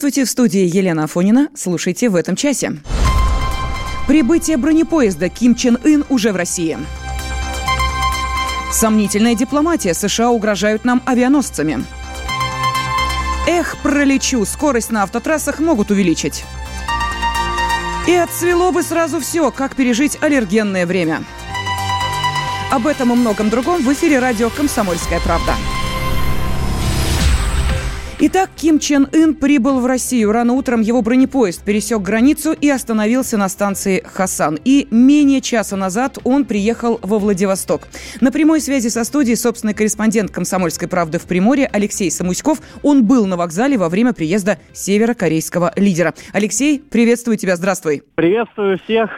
Здравствуйте, в студии Елена Афонина. Слушайте в этом часе. Прибытие бронепоезда Ким Чен Ын уже в России. Сомнительная дипломатия. США угрожают нам авианосцами. Эх, пролечу. Скорость на автотрассах могут увеличить. И отцвело бы сразу все, как пережить аллергенное время. Об этом и многом другом в эфире радио «Комсомольская правда». Итак, Ким Чен Ын прибыл в Россию. Рано утром его бронепоезд пересек границу и остановился на станции Хасан. И менее часа назад он приехал во Владивосток. На прямой связи со студией собственный корреспондент «Комсомольской правды» в Приморье Алексей Самуськов. Он был на вокзале во время приезда северокорейского лидера. Алексей, приветствую тебя, здравствуй. Приветствую всех.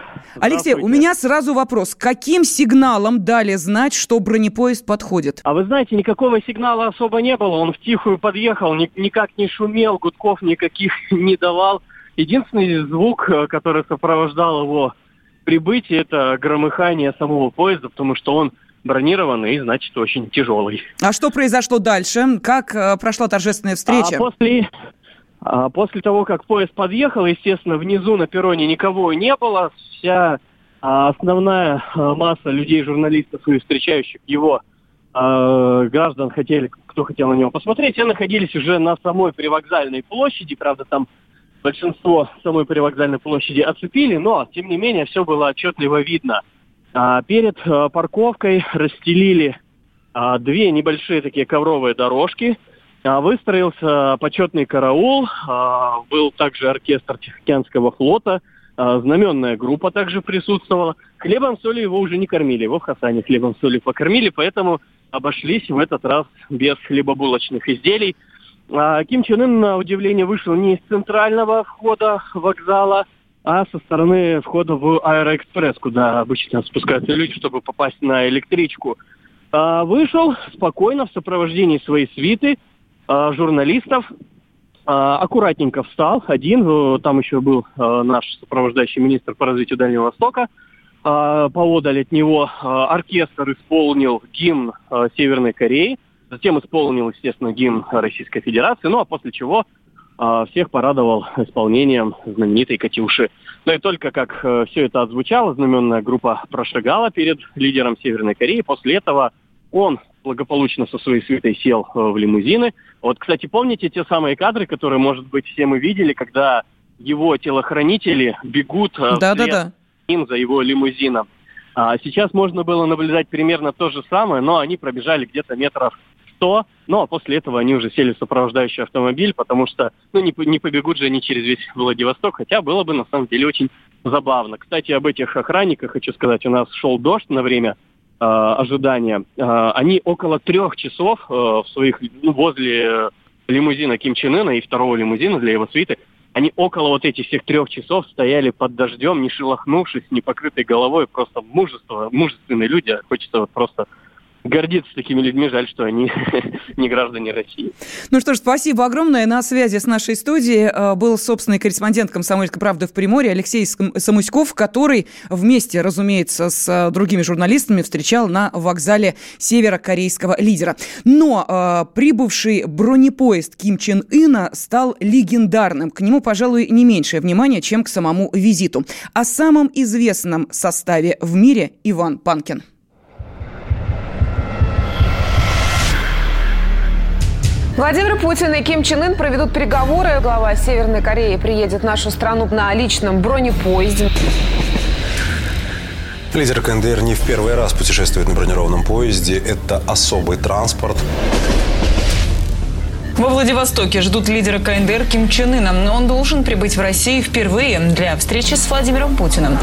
Алексей, у меня сразу вопрос. Каким сигналом дали знать, что бронепоезд подходит? А вы знаете, никакого сигнала особо не было. Он в тихую подъехал, никак не шумел, гудков никаких не давал. Единственный звук, э, который сопровождал его прибытие, это громыхание самого поезда, потому что он бронированный и, значит, очень тяжелый. А что произошло дальше? Как э, прошла торжественная встреча? А после, а после того, как поезд подъехал, естественно, внизу на перроне никого не было. Вся а, основная а, масса людей, журналистов и встречающих его а, граждан хотели, кто хотел на него посмотреть, все находились уже на самой привокзальной площади. Правда, там большинство самой привокзальной площади оцепили, но, тем не менее, все было отчетливо видно. А, перед а, парковкой расстелили а, две небольшие такие ковровые дорожки – а, выстроился почетный караул, а, был также оркестр Тихоокеанского флота, знаменная группа также присутствовала. Хлебом соли его уже не кормили, его в Хасане хлебом соли покормили, поэтому обошлись в этот раз без хлебобулочных изделий. Ким Чен Ын, на удивление, вышел не из центрального входа вокзала, а со стороны входа в Аэроэкспресс, куда обычно спускаются люди, чтобы попасть на электричку. Вышел спокойно в сопровождении своей свиты – э, журналистов, аккуратненько встал один, э, там еще был э, наш сопровождающий министр по развитию Дальнего Востока, э, поодаль от него э, оркестр исполнил гимн Северной Кореи, затем исполнил, естественно, гимн Российской Федерации, ну а после чего всех порадовал исполнением знаменитой «Катюши». Ну и только как все это отзвучало, знаменная группа прошагала перед лидером Северной Кореи. После этого он благополучно со своей свитой сел э, в лимузины. Вот, кстати, помните те самые кадры, которые, может быть, все мы видели, когда его телохранители бегут да, да, да. им за его лимузином. А сейчас можно было наблюдать примерно то же самое, но они пробежали где-то метров 100, ну а после этого они уже сели в сопровождающий автомобиль, потому что ну, не, не побегут же они через весь Владивосток, хотя было бы на самом деле очень забавно. Кстати, об этих охранниках хочу сказать, у нас шел дождь на время ожидания, э, они около трех часов э, в своих, ну, возле лимузина Ким Чен Ына и второго лимузина для его свиты, они около вот этих всех трех часов стояли под дождем, не шелохнувшись, не покрытой головой, просто мужество, мужественные люди, хочется вот просто гордиться такими людьми. Жаль, что они не граждане России. Ну что ж, спасибо огромное. На связи с нашей студией э, был собственный корреспондент «Комсомольской правды» в Приморье Алексей Самуськов, который вместе, разумеется, с э, другими журналистами встречал на вокзале северокорейского лидера. Но э, прибывший бронепоезд Ким Чен Ына стал легендарным. К нему, пожалуй, не меньшее внимание, чем к самому визиту. О самом известном составе в мире Иван Панкин. Владимир Путин и Ким Чен Ын проведут переговоры. Глава Северной Кореи приедет в нашу страну на личном бронепоезде. Лидер КНДР не в первый раз путешествует на бронированном поезде. Это особый транспорт. Во Владивостоке ждут лидера КНДР Ким Чен Ына. Он должен прибыть в Россию впервые для встречи с Владимиром Путиным.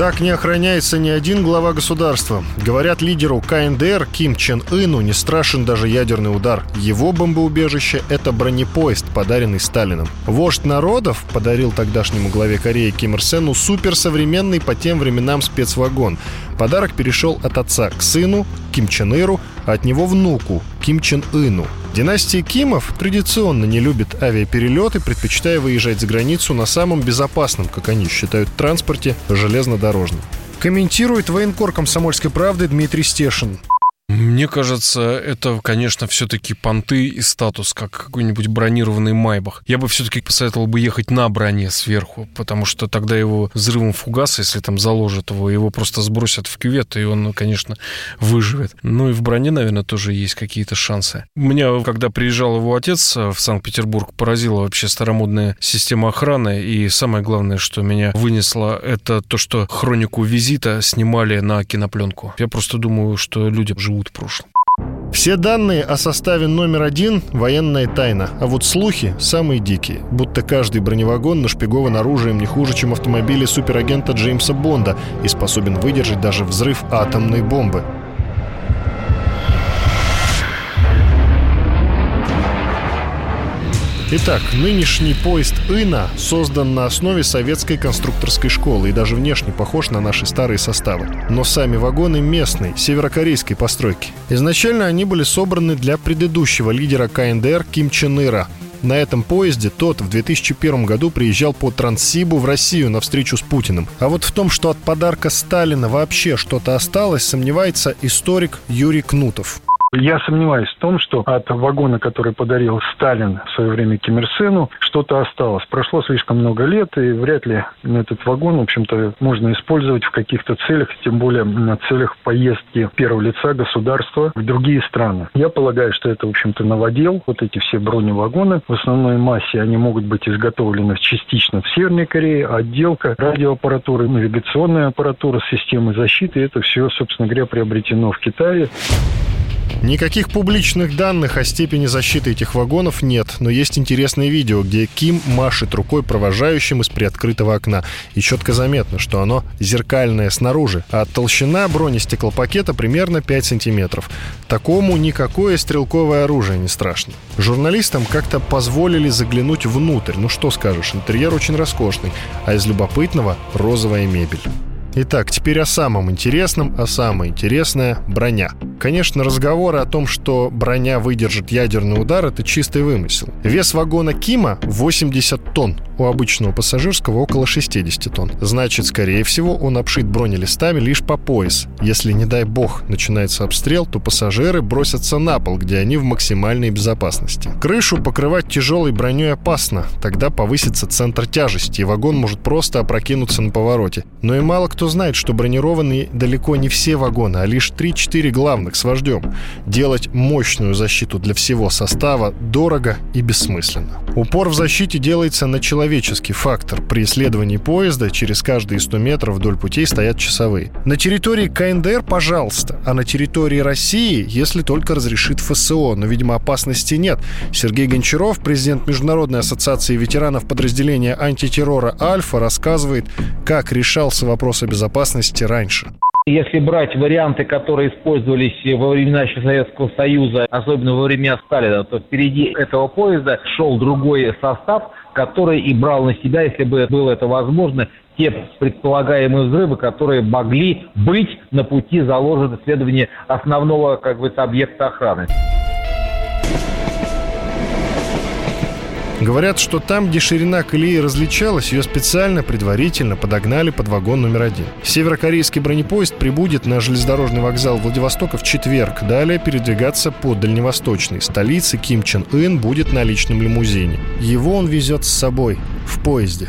Так не охраняется ни один глава государства. Говорят, лидеру КНДР Ким Чен Ыну не страшен даже ядерный удар. Его бомбоубежище – это бронепоезд, подаренный Сталином. Вождь народов подарил тогдашнему главе Кореи Ким Ир Сену суперсовременный по тем временам спецвагон. Подарок перешел от отца к сыну, Ким Чен Иру, от него внуку, Ким Чен Ыну. Династия Кимов традиционно не любит авиаперелеты, предпочитая выезжать за границу на самом безопасном, как они считают, транспорте железнодорожном. Комментирует военкор комсомольской правды Дмитрий Стешин. Мне кажется, это, конечно, все-таки понты и статус, как какой-нибудь бронированный Майбах. Я бы все-таки посоветовал бы ехать на броне сверху, потому что тогда его взрывом фугаса, если там заложат его, его просто сбросят в кювет, и он, конечно, выживет. Ну и в броне, наверное, тоже есть какие-то шансы. Меня, когда приезжал его отец в Санкт-Петербург, поразила вообще старомодная система охраны, и самое главное, что меня вынесло, это то, что хронику визита снимали на кинопленку. Я просто думаю, что люди живут живут в прошлом. Все данные о составе номер один – военная тайна, а вот слухи – самые дикие. Будто каждый броневагон нашпигован оружием не хуже, чем автомобили суперагента Джеймса Бонда и способен выдержать даже взрыв атомной бомбы. Итак, нынешний поезд «Ина» создан на основе советской конструкторской школы и даже внешне похож на наши старые составы. Но сами вагоны местные, северокорейской постройки. Изначально они были собраны для предыдущего лидера КНДР Ким Чен Ира. На этом поезде тот в 2001 году приезжал по Транссибу в Россию на встречу с Путиным. А вот в том, что от подарка Сталина вообще что-то осталось, сомневается историк Юрий Кнутов. Я сомневаюсь в том, что от вагона, который подарил Сталин в свое время Ким Ир Сену, что-то осталось. Прошло слишком много лет, и вряд ли этот вагон, в общем-то, можно использовать в каких-то целях, тем более на целях поездки первого лица государства в другие страны. Я полагаю, что это, в общем-то, новодел. Вот эти все броневагоны в основной массе, они могут быть изготовлены частично в Северной Корее, отделка радиоаппаратуры, навигационная аппаратура, системы защиты, это все, собственно говоря, приобретено в Китае. Никаких публичных данных о степени защиты этих вагонов нет, но есть интересное видео, где Ким машет рукой провожающим из приоткрытого окна. И четко заметно, что оно зеркальное снаружи, а толщина бронестеклопакета примерно 5 сантиметров. Такому никакое стрелковое оружие не страшно. Журналистам как-то позволили заглянуть внутрь. Ну что скажешь, интерьер очень роскошный, а из любопытного розовая мебель. Итак, теперь о самом интересном, а самое интересное – броня. Конечно, разговоры о том, что броня выдержит ядерный удар – это чистый вымысел. Вес вагона Кима – 80 тонн, у обычного пассажирского около 60 тонн. Значит, скорее всего, он обшит бронелистами лишь по пояс. Если, не дай бог, начинается обстрел, то пассажиры бросятся на пол, где они в максимальной безопасности. Крышу покрывать тяжелой броней опасно, тогда повысится центр тяжести, и вагон может просто опрокинуться на повороте. Но и мало кто знает, что бронированные далеко не все вагоны, а лишь 3-4 главных с вождем. Делать мощную защиту для всего состава дорого и бессмысленно. Упор в защите делается на человеческий фактор. При исследовании поезда через каждые 100 метров вдоль путей стоят часовые. На территории КНДР, пожалуйста, а на территории России, если только разрешит ФСО. Но, видимо, опасности нет. Сергей Гончаров, президент Международной ассоциации ветеранов подразделения антитеррора «Альфа», рассказывает, как решался вопрос о безопасности раньше. Если брать варианты, которые использовались во времена Советского Союза, особенно во времена Сталина, то впереди этого поезда шел другой состав, который и брал на себя, если бы было это возможно, те предполагаемые взрывы, которые могли быть на пути заложены исследования основного как бы, объекта охраны. Говорят, что там, где ширина колеи различалась, ее специально предварительно подогнали под вагон номер один. Северокорейский бронепоезд прибудет на железнодорожный вокзал Владивостока в четверг. Далее передвигаться по дальневосточной столице Ким Чен Ын будет на личном лимузине. Его он везет с собой в поезде.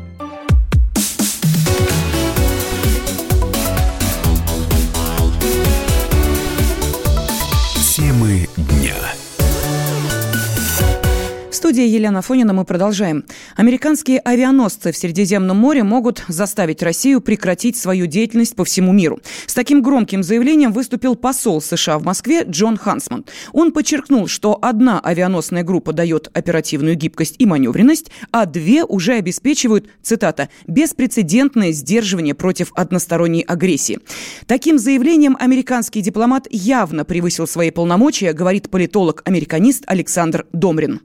Студии Елена Фонина мы продолжаем. Американские авианосцы в Средиземном море могут заставить Россию прекратить свою деятельность по всему миру. С таким громким заявлением выступил посол США в Москве Джон Хансман. Он подчеркнул, что одна авианосная группа дает оперативную гибкость и маневренность, а две уже обеспечивают, цитата, «беспрецедентное сдерживание против односторонней агрессии». Таким заявлением американский дипломат явно превысил свои полномочия, говорит политолог-американист Александр Домрин.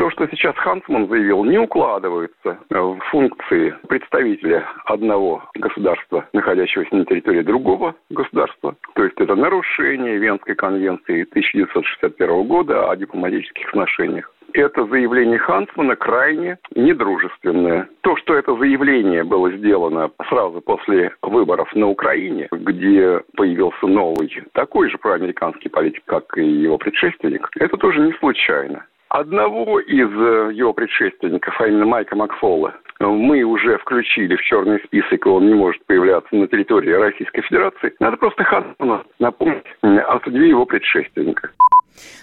То, что сейчас Хансман заявил, не укладывается в функции представителя одного государства, находящегося на территории другого государства. То есть это нарушение Венской конвенции 1961 года о дипломатических отношениях. Это заявление Хансмана крайне недружественное. То, что это заявление было сделано сразу после выборов на Украине, где появился новый, такой же проамериканский политик, как и его предшественник, это тоже не случайно. Одного из э, его предшественников, а именно Майка Макфола, мы уже включили в черный список, и он не может появляться на территории Российской Федерации. Надо просто Хансману напомнить о судьбе его предшественника.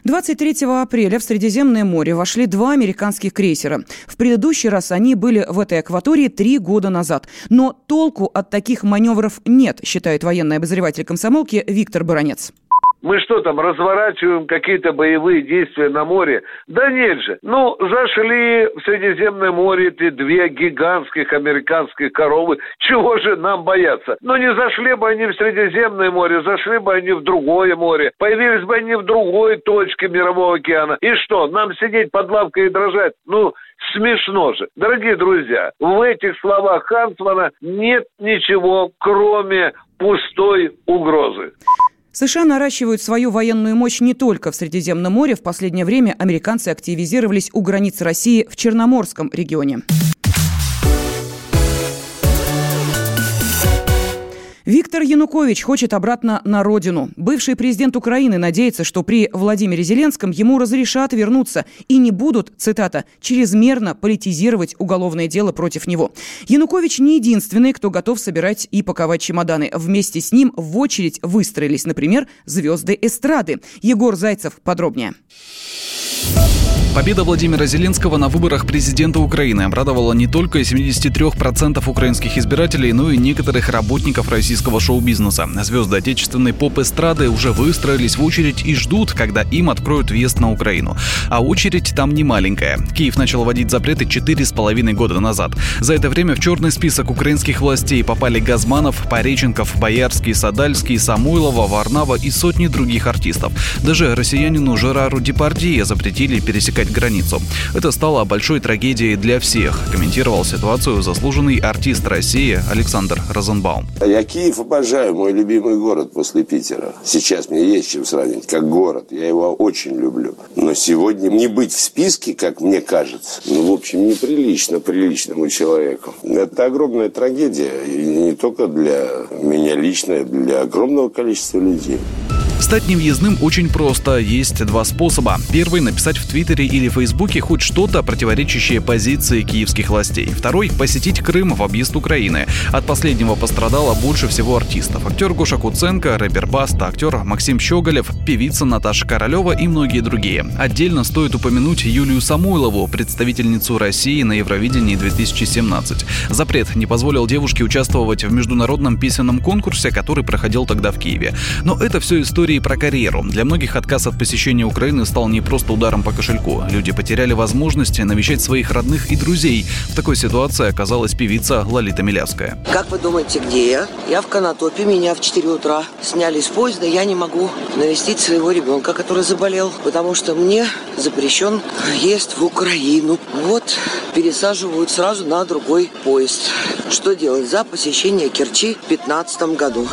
23 апреля в Средиземное море вошли два американских крейсера. В предыдущий раз они были в этой акватории три года назад. Но толку от таких маневров нет, считает военный обозреватель комсомолки Виктор Баранец. Мы что там, разворачиваем какие-то боевые действия на море? Да нет же. Ну, зашли в Средиземное море эти две гигантских американских коровы. Чего же нам бояться? Ну, не зашли бы они в Средиземное море, зашли бы они в другое море. Появились бы они в другой точке Мирового океана. И что, нам сидеть под лавкой и дрожать? Ну, смешно же. Дорогие друзья, в этих словах Хансмана нет ничего, кроме пустой угрозы. США наращивают свою военную мощь не только в Средиземном море. В последнее время американцы активизировались у границ России в Черноморском регионе. Виктор Янукович хочет обратно на родину. Бывший президент Украины надеется, что при Владимире Зеленском ему разрешат вернуться и не будут, цитата, «чрезмерно политизировать уголовное дело против него». Янукович не единственный, кто готов собирать и паковать чемоданы. Вместе с ним в очередь выстроились, например, звезды эстрады. Егор Зайцев подробнее. Победа Владимира Зеленского на выборах президента Украины обрадовала не только 73% украинских избирателей, но и некоторых работников российского шоу-бизнеса. Звезды отечественной поп-эстрады уже выстроились в очередь и ждут, когда им откроют въезд на Украину. А очередь там не маленькая. Киев начал вводить запреты 4,5 года назад. За это время в черный список украинских властей попали Газманов, Пореченков, Боярский, Садальский, Самойлова, Варнава и сотни других артистов. Даже россиянину Жерару Депардье запретили пересекать границу. Это стало большой трагедией для всех, комментировал ситуацию заслуженный артист России Александр Розенбаум. Я Киев обожаю, мой любимый город после Питера. Сейчас мне есть чем сравнить, как город. Я его очень люблю. Но сегодня не быть в списке, как мне кажется, ну, в общем, неприлично приличному человеку. Это огромная трагедия. И не только для меня лично, для огромного количества людей. Стать невъездным очень просто. Есть два способа. Первый – написать в Твиттере или Фейсбуке хоть что-то, противоречащее позиции киевских властей. Второй – посетить Крым в объезд Украины. От последнего пострадало больше всего артистов. Актер Гоша Куценко, рэпер Баста, актер Максим Щеголев, певица Наташа Королева и многие другие. Отдельно стоит упомянуть Юлию Самойлову, представительницу России на Евровидении 2017. Запрет не позволил девушке участвовать в международном песенном конкурсе, который проходил тогда в Киеве. Но это все история истории про карьеру. Для многих отказ от посещения Украины стал не просто ударом по кошельку. Люди потеряли возможность навещать своих родных и друзей. В такой ситуации оказалась певица Лолита Милявская. Как вы думаете, где я? Я в Конотопе, меня в 4 утра сняли с поезда, я не могу навестить своего ребенка, который заболел, потому что мне запрещен въезд в Украину. Вот, пересаживают сразу на другой поезд. Что делать за посещение Керчи в 2015 году?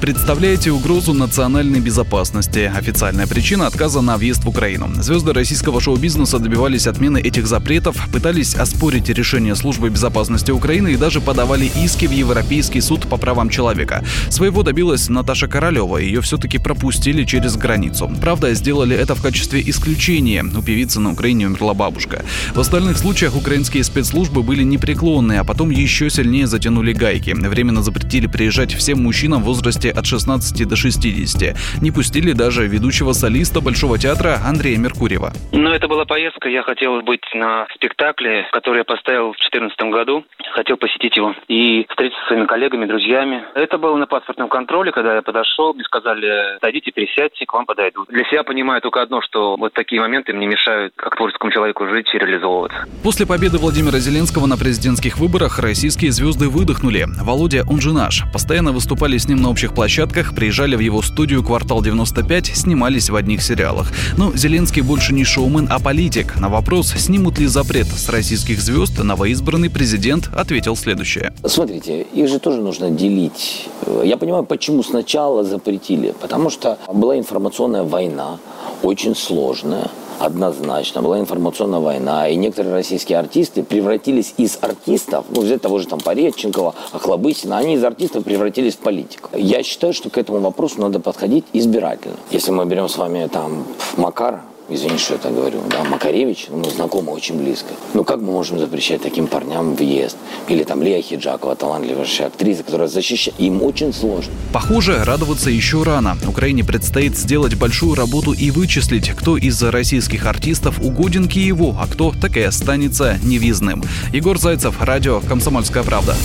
Представляете угрозу национальной безопасности. Официальная причина отказа на въезд в Украину. Звезды российского шоу-бизнеса добивались отмены этих запретов, пытались оспорить решение службы безопасности Украины и даже подавали иски в Европейский суд по правам человека. Своего добилась Наташа Королева. Ее все-таки пропустили через границу. Правда, сделали это в качестве исключения. У певицы на Украине умерла бабушка. В остальных случаях украинские спецслужбы были непреклонны, а потом еще сильнее затянули гайки. Временно запретили приезжать всем мужчинам в возрасте от 16 до 60. Не пустили даже ведущего солиста Большого театра Андрея Меркурьева. Ну, это была поездка. Я хотел быть на спектакле, который я поставил в 2014 году. Хотел посетить его и встретиться со своими коллегами, друзьями. Это было на паспортном контроле, когда я подошел, мне сказали, садите, пересядьте, к вам подойдут. Для себя понимаю только одно, что вот такие моменты мне мешают как творческому человеку жить и реализовываться. После победы Владимира Зеленского на президентских выборах российские звезды выдохнули. Володя, он же наш. Постоянно выступали с ним на общих площадках, приезжали в его студию «Квартал 95», снимались в одних сериалах. Но Зеленский больше не шоумен, а политик. На вопрос, снимут ли запрет с российских звезд, новоизбранный президент ответил следующее. Смотрите, их же тоже нужно делить. Я понимаю, почему сначала запретили. Потому что была информационная война, очень сложная однозначно. Была информационная война, и некоторые российские артисты превратились из артистов, ну, взять того же там Пореченкова, Охлобыстина, они из артистов превратились в политиков. Я считаю, что к этому вопросу надо подходить избирательно. Если мы берем с вами там Макар, извините, что я так говорю, да, Макаревич, ну, мы знакомы очень близко. Ну, как мы можем запрещать таким парням въезд? Или там Лия Хиджакова, талантливая актриса, которая защищает. Им очень сложно. Похоже, радоваться еще рано. Украине предстоит сделать большую работу и вычислить, кто из российских артистов угоден Киеву, а кто так и останется невизным. Егор Зайцев, радио «Комсомольская правда».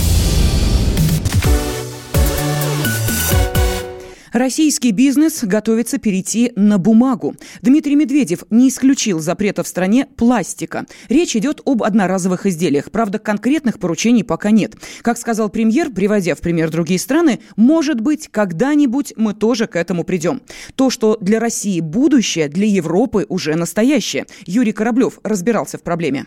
Российский бизнес готовится перейти на бумагу. Дмитрий Медведев не исключил запрета в стране пластика. Речь идет об одноразовых изделиях. Правда, конкретных поручений пока нет. Как сказал премьер, приводя в пример другие страны, может быть, когда-нибудь мы тоже к этому придем. То, что для России будущее, для Европы уже настоящее. Юрий Кораблев разбирался в проблеме.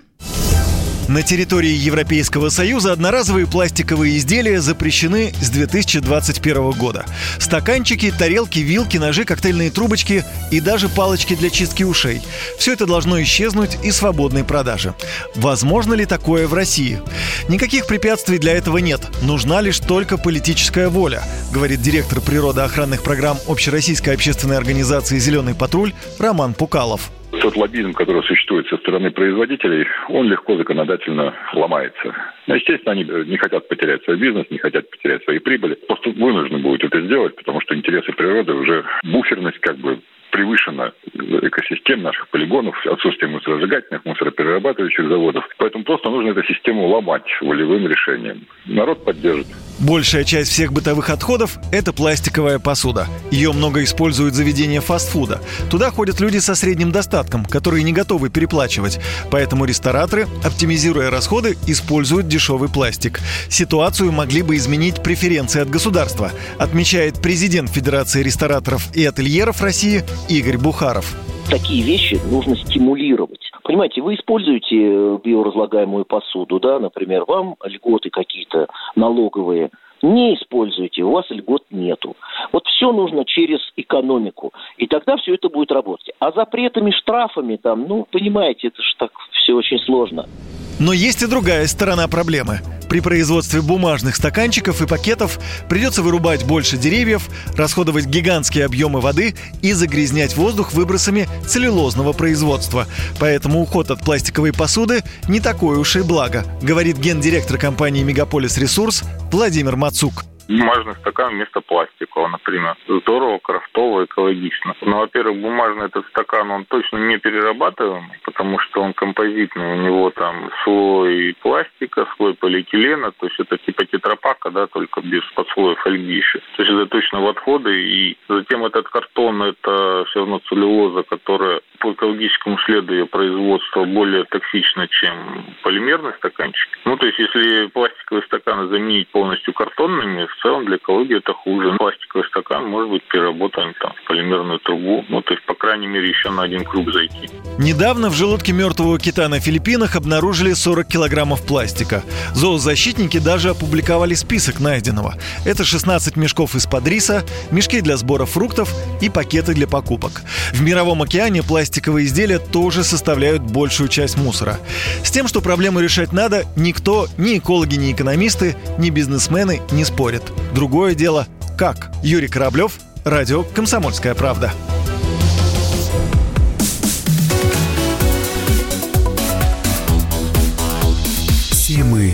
На территории Европейского Союза одноразовые пластиковые изделия запрещены с 2021 года. Стаканчики, тарелки, вилки, ножи, коктейльные трубочки и даже палочки для чистки ушей. Все это должно исчезнуть из свободной продажи. Возможно ли такое в России? Никаких препятствий для этого нет. Нужна лишь только политическая воля, говорит директор природоохранных программ Общероссийской общественной организации «Зеленый патруль» Роман Пукалов тот лоббизм, который существует со стороны производителей, он легко законодательно ломается. Ну, естественно, они не хотят потерять свой бизнес, не хотят потерять свои прибыли. Просто вынуждены будут это сделать, потому что интересы природы уже буферность как бы превышена экосистем наших полигонов, отсутствие мусоросжигательных, мусороперерабатывающих заводов. Поэтому просто нужно эту систему ломать волевым решением. Народ поддержит. Большая часть всех бытовых отходов – это пластиковая посуда. Ее много используют заведения фастфуда. Туда ходят люди со средним достатком, которые не готовы переплачивать. Поэтому рестораторы, оптимизируя расходы, используют дешевый пластик. Ситуацию могли бы изменить преференции от государства, отмечает президент Федерации рестораторов и ательеров России Игорь Бухаров. Такие вещи нужно стимулировать. Понимаете, вы используете э, биоразлагаемую посуду, да, например, вам льготы какие-то налоговые, не используйте, у вас льгот нету. Вот все нужно через экономику, и тогда все это будет работать. А запретами, штрафами там, ну, понимаете, это же так все очень сложно. Но есть и другая сторона проблемы. При производстве бумажных стаканчиков и пакетов придется вырубать больше деревьев, расходовать гигантские объемы воды и загрязнять воздух выбросами целлюлозного производства. Поэтому уход от пластиковой посуды не такое уж и благо, говорит гендиректор компании «Мегаполис Ресурс» Владимир Мацук. Бумажный стакан вместо пластикового, например. Здорово, крафтово, экологично. Но, во-первых, бумажный этот стакан, он точно не перерабатываемый, потому что он композитный. У него там слой пластика, слой полиэтилена, то есть это типа тетрапака, да, только без подслоя фольги еще. То есть это точно в отходы. И затем этот картон, это все равно целлюлоза, которая по экологическому следу ее производства более токсично, чем полимерный стаканчик. Ну, то есть, если пластиковые стаканы заменить полностью картонными, в целом для экологии это хуже. Пластиковый стакан может быть переработан там, в полимерную трубу. Ну, то есть, по крайней мере, еще на один круг зайти. Недавно в желудке мертвого кита на Филиппинах обнаружили 40 килограммов пластика. Зоозащитники даже опубликовали список найденного. Это 16 мешков из-под риса, мешки для сбора фруктов и пакеты для покупок. В Мировом океане пластиковые изделия тоже составляют большую часть мусора. С тем, что проблему решать надо, никто, ни экологи, ни экономисты, ни бизнесмены не спорят. Другое дело – как? Юрий Кораблев, Радио «Комсомольская правда». Темы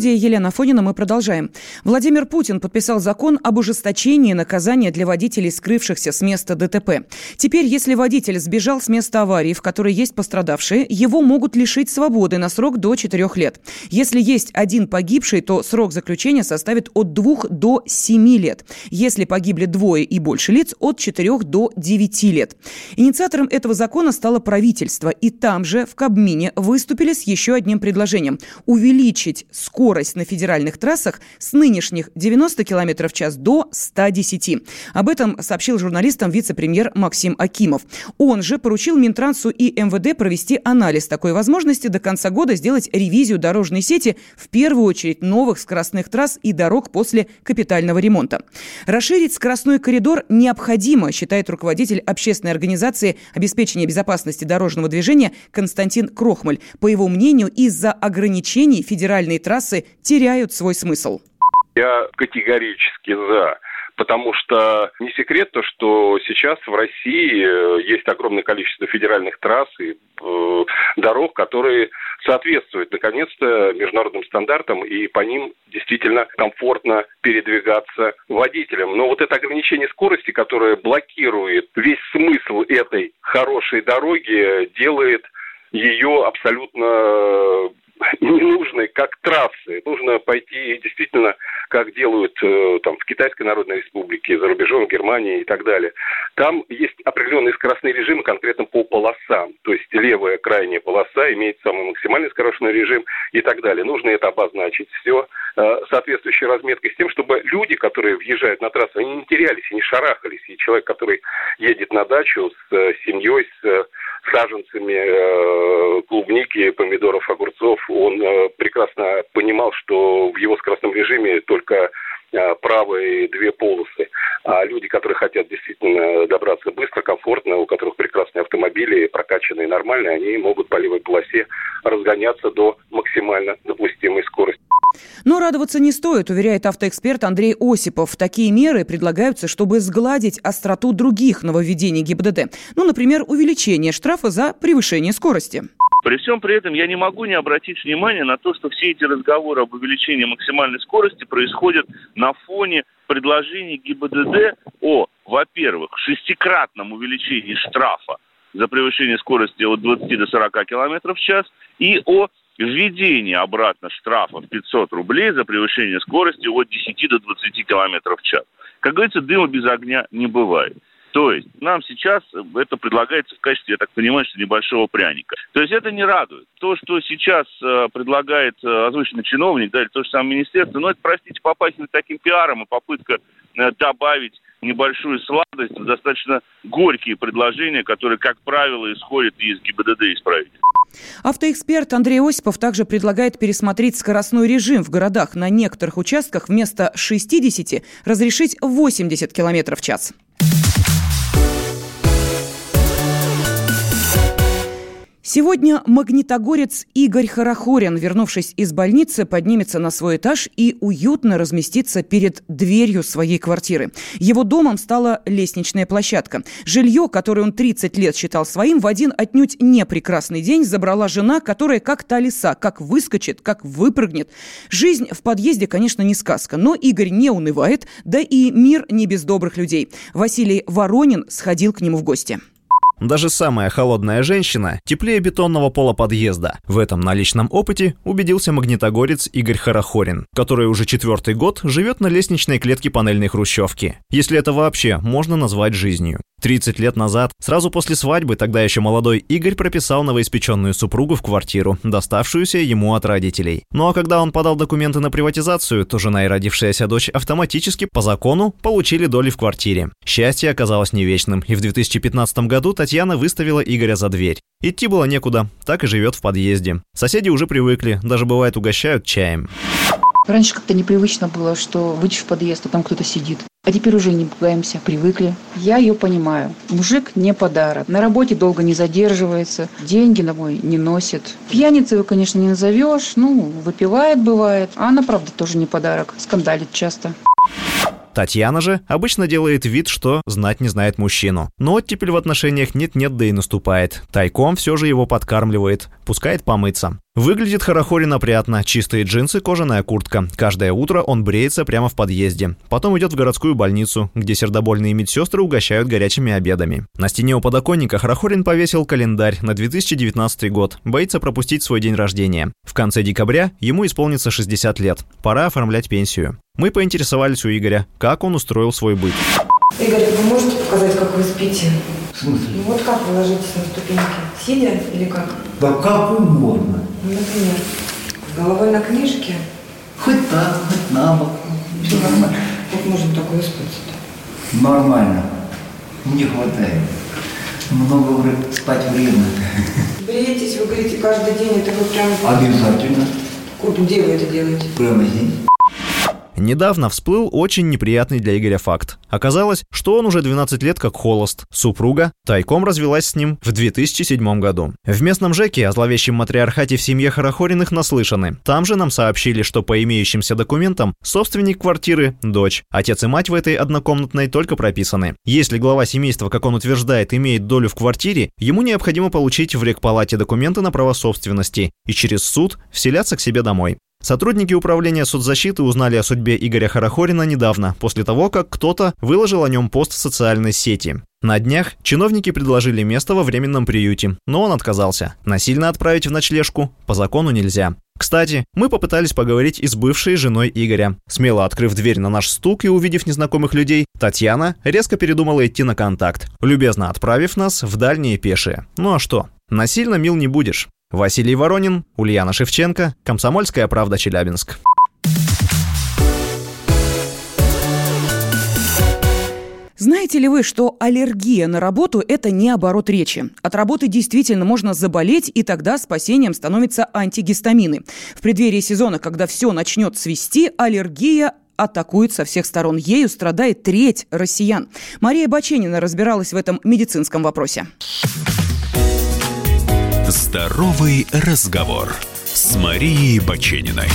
Студии Елена Фонина мы продолжаем. Владимир Путин подписал закон об ужесточении наказания для водителей, скрывшихся с места ДТП. Теперь, если водитель сбежал с места аварии, в которой есть пострадавшие, его могут лишить свободы на срок до 4 лет. Если есть один погибший, то срок заключения составит от 2 до 7 лет. Если погибли двое и больше лиц, от 4 до 9 лет. Инициатором этого закона стало правительство. И там же, в Кабмине, выступили с еще одним предложением – увеличить скорость скорость на федеральных трассах с нынешних 90 км в час до 110. Об этом сообщил журналистам вице-премьер Максим Акимов. Он же поручил Минтрансу и МВД провести анализ такой возможности до конца года сделать ревизию дорожной сети, в первую очередь новых скоростных трасс и дорог после капитального ремонта. Расширить скоростной коридор необходимо, считает руководитель общественной организации обеспечения безопасности дорожного движения Константин Крохмаль. По его мнению, из-за ограничений федеральные трассы теряют свой смысл. Я категорически за потому что не секрет то, что сейчас в России э, есть огромное количество федеральных трасс и э, дорог, которые соответствуют, наконец-то, международным стандартам, и по ним действительно комфортно передвигаться водителям. Но вот это ограничение скорости, которое блокирует весь смысл этой хорошей дороги, делает ее абсолютно ненужной, как трассы. Нужно пойти действительно, как делают э, там в Китайской Народной Республике, за рубежом, в Германии и так далее. Там есть определенные скоростные режимы конкретно по полосам. То есть левая крайняя полоса имеет самый максимальный скоростной режим и так далее. Нужно это обозначить все э, соответствующей разметкой с тем, чтобы люди, которые въезжают на трассу, они не терялись не шарахались. И человек, который едет на дачу с э, семьей, с саженцами э, клубники, помидоров, огурцов, он э, прекрасно понимал, что в его скоростном режиме только правые две полосы. А люди, которые хотят действительно добраться быстро, комфортно, у которых прекрасные автомобили, прокачанные нормальные, они могут по левой полосе разгоняться до максимально допустимой скорости. Но радоваться не стоит, уверяет автоэксперт Андрей Осипов. Такие меры предлагаются, чтобы сгладить остроту других нововведений ГИБДД. Ну, например, увеличение штрафа за превышение скорости. При всем при этом я не могу не обратить внимание на то, что все эти разговоры об увеличении максимальной скорости происходят на фоне предложений ГИБДД о, во-первых, шестикратном увеличении штрафа за превышение скорости от 20 до 40 км в час и о введение обратно штрафа в 500 рублей за превышение скорости от 10 до 20 км в час. Как говорится, дыма без огня не бывает. То есть нам сейчас это предлагается в качестве, я так понимаю, что небольшого пряника. То есть это не радует. То, что сейчас э, предлагает э, озвученный чиновник, да, или то же самое министерство, ну это, простите, попахивает таким пиаром и попытка э, добавить небольшую сладость достаточно горькие предложения, которые, как правило, исходят из ГИБДД исправить. Автоэксперт Андрей Осипов также предлагает пересмотреть скоростной режим в городах. На некоторых участках вместо 60 разрешить 80 км в час. Сегодня магнитогорец Игорь Хорохорин, вернувшись из больницы, поднимется на свой этаж и уютно разместится перед дверью своей квартиры. Его домом стала лестничная площадка. Жилье, которое он 30 лет считал своим, в один отнюдь не прекрасный день забрала жена, которая как та лиса, как выскочит, как выпрыгнет. Жизнь в подъезде, конечно, не сказка, но Игорь не унывает, да и мир не без добрых людей. Василий Воронин сходил к нему в гости. Даже самая холодная женщина теплее бетонного пола подъезда. В этом на личном опыте убедился магнитогорец Игорь Харахорин, который уже четвертый год живет на лестничной клетке панельной хрущевки. Если это вообще можно назвать жизнью. 30 лет назад, сразу после свадьбы, тогда еще молодой Игорь прописал новоиспеченную супругу в квартиру, доставшуюся ему от родителей. Ну а когда он подал документы на приватизацию, то жена и родившаяся дочь автоматически, по закону, получили доли в квартире. Счастье оказалось не вечным, и в 2015 году Татьяна выставила Игоря за дверь. Идти было некуда, так и живет в подъезде. Соседи уже привыкли, даже бывает угощают чаем. Раньше как-то непривычно было, что выйдешь в подъезд, а там кто-то сидит. А теперь уже не пугаемся, привыкли. Я ее понимаю. Мужик не подарок. На работе долго не задерживается, деньги домой не носит. Пьяницей его, конечно, не назовешь. Ну, выпивает бывает. А она, правда, тоже не подарок. Скандалит часто. Татьяна же обычно делает вид, что знать не знает мужчину. Но оттепель в отношениях нет-нет, да и наступает. Тайком все же его подкармливает, пускает помыться. Выглядит Хорохорин опрятно. Чистые джинсы, кожаная куртка. Каждое утро он бреется прямо в подъезде. Потом идет в городскую больницу, где сердобольные медсестры угощают горячими обедами. На стене у подоконника Хорохорин повесил календарь на 2019 год. Боится пропустить свой день рождения. В конце декабря ему исполнится 60 лет. Пора оформлять пенсию. Мы поинтересовались у Игоря, как он устроил свой быт. Игорь, вы можете показать, как вы спите? В смысле? Ну вот как вы ложитесь на ступеньки? Сидя или как? Да как угодно. Например, головой на книжке? Хоть так, хоть на бок. Все нормально. Как можно так выспаться-то? Нормально. Не хватает. Много спать вредно. Бреетесь, вы говорите, каждый день, это вы прям... Обязательно. Где вы это делаете? Прямо здесь. Недавно всплыл очень неприятный для Игоря факт. Оказалось, что он уже 12 лет как холост. Супруга тайком развелась с ним в 2007 году. В местном ЖЭКе о зловещем матриархате в семье Хорохориных наслышаны. Там же нам сообщили, что по имеющимся документам собственник квартиры – дочь. Отец и мать в этой однокомнатной только прописаны. Если глава семейства, как он утверждает, имеет долю в квартире, ему необходимо получить в рекпалате документы на право собственности и через суд вселяться к себе домой. Сотрудники управления соцзащиты узнали о судьбе Игоря Хорохорина недавно, после того, как кто-то выложил о нем пост в социальной сети. На днях чиновники предложили место во временном приюте, но он отказался. Насильно отправить в ночлежку по закону нельзя. Кстати, мы попытались поговорить и с бывшей женой Игоря. Смело открыв дверь на наш стук и увидев незнакомых людей, Татьяна резко передумала идти на контакт, любезно отправив нас в дальние пешие. Ну а что? Насильно мил не будешь. Василий Воронин, Ульяна Шевченко, Комсомольская правда, Челябинск. Знаете ли вы, что аллергия на работу – это не оборот речи? От работы действительно можно заболеть, и тогда спасением становятся антигистамины. В преддверии сезона, когда все начнет свисти, аллергия атакует со всех сторон. Ею страдает треть россиян. Мария Баченина разбиралась в этом медицинском вопросе. Здоровый разговор с Марией Бачениной.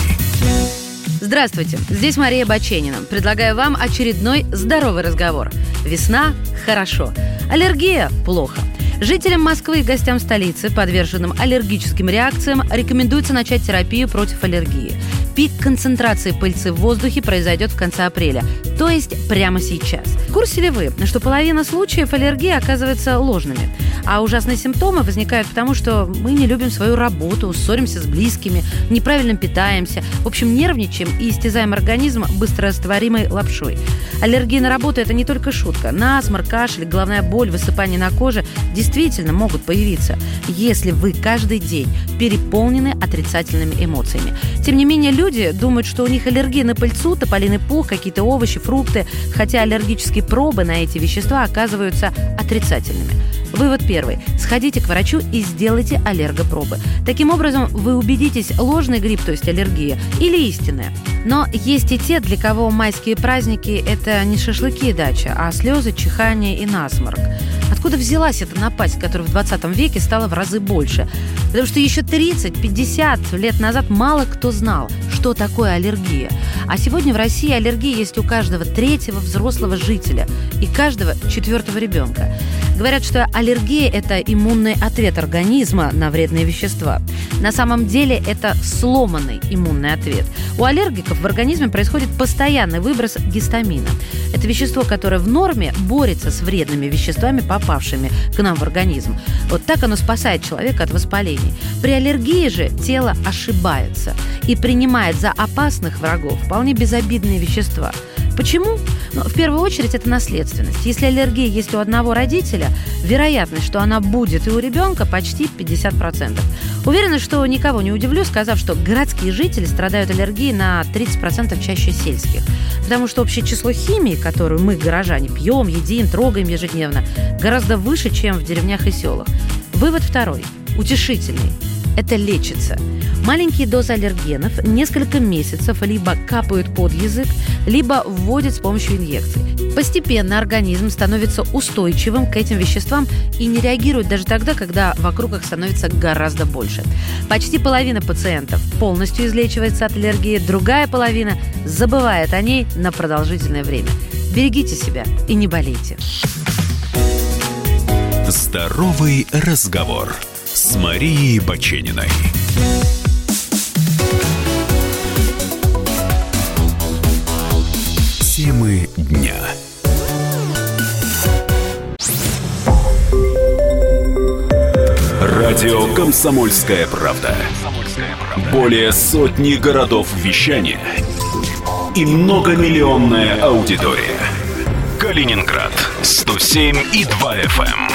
Здравствуйте, здесь Мария Баченина. Предлагаю вам очередной здоровый разговор. Весна – хорошо. Аллергия – плохо. Жителям Москвы и гостям столицы, подверженным аллергическим реакциям, рекомендуется начать терапию против аллергии. Пик концентрации пыльцы в воздухе произойдет в конце апреля, то есть прямо сейчас. В курсе ли вы, что половина случаев аллергии оказывается ложными? А ужасные симптомы возникают потому, что мы не любим свою работу, ссоримся с близкими, неправильно питаемся, в общем, нервничаем и истязаем организм быстрорастворимой лапшой. Аллергия на работу – это не только шутка. Насморк, кашель, головная боль, высыпание на коже действительно могут появиться, если вы каждый день переполнены отрицательными эмоциями. Тем не менее, люди думают, что у них аллергия на пыльцу, тополиный пух, какие-то овощи, фрукты, хотя аллергические пробы на эти вещества оказываются отрицательными. Вывод первый. Сходите к врачу и сделайте аллергопробы. Таким образом, вы убедитесь, ложный грипп, то есть аллергия, или истинная. Но есть и те, для кого майские праздники – это не шашлыки и дача, а слезы, чихание и насморк. Откуда взялась эта напасть, которая в 20 веке стала в разы больше? Потому что еще 30-50 лет назад мало кто знал, что такое аллергия. А сегодня в России аллергия есть у каждого третьего взрослого жителя и каждого четвертого ребенка. Говорят, что аллергия – это иммунный ответ организма на вредные вещества. На самом деле это сломанный иммунный ответ. У аллергиков в организме происходит постоянный выброс гистамина. Это вещество, которое в норме борется с вредными веществами, попавшими к нам в организм. Вот так оно спасает человека от воспалений. При аллергии же тело ошибается и принимает за опасных врагов вполне безобидные вещества – Почему? Ну, в первую очередь это наследственность. Если аллергия есть у одного родителя, вероятность, что она будет и у ребенка почти 50%. Уверена, что никого не удивлю, сказав, что городские жители страдают аллергией на 30% чаще сельских. Потому что общее число химии, которую мы, горожане, пьем, едим, трогаем ежедневно, гораздо выше, чем в деревнях и селах. Вывод второй, утешительный. Это лечится. Маленькие дозы аллергенов несколько месяцев либо капают под язык, либо вводят с помощью инъекций. Постепенно организм становится устойчивым к этим веществам и не реагирует даже тогда, когда вокруг их становится гораздо больше. Почти половина пациентов полностью излечивается от аллергии, другая половина забывает о ней на продолжительное время. Берегите себя и не болейте. Здоровый разговор с Марией Бачениной. Темы дня. Радио «Комсомольская правда». Более сотни городов вещания и многомиллионная аудитория. Калининград 107 и 2 FM.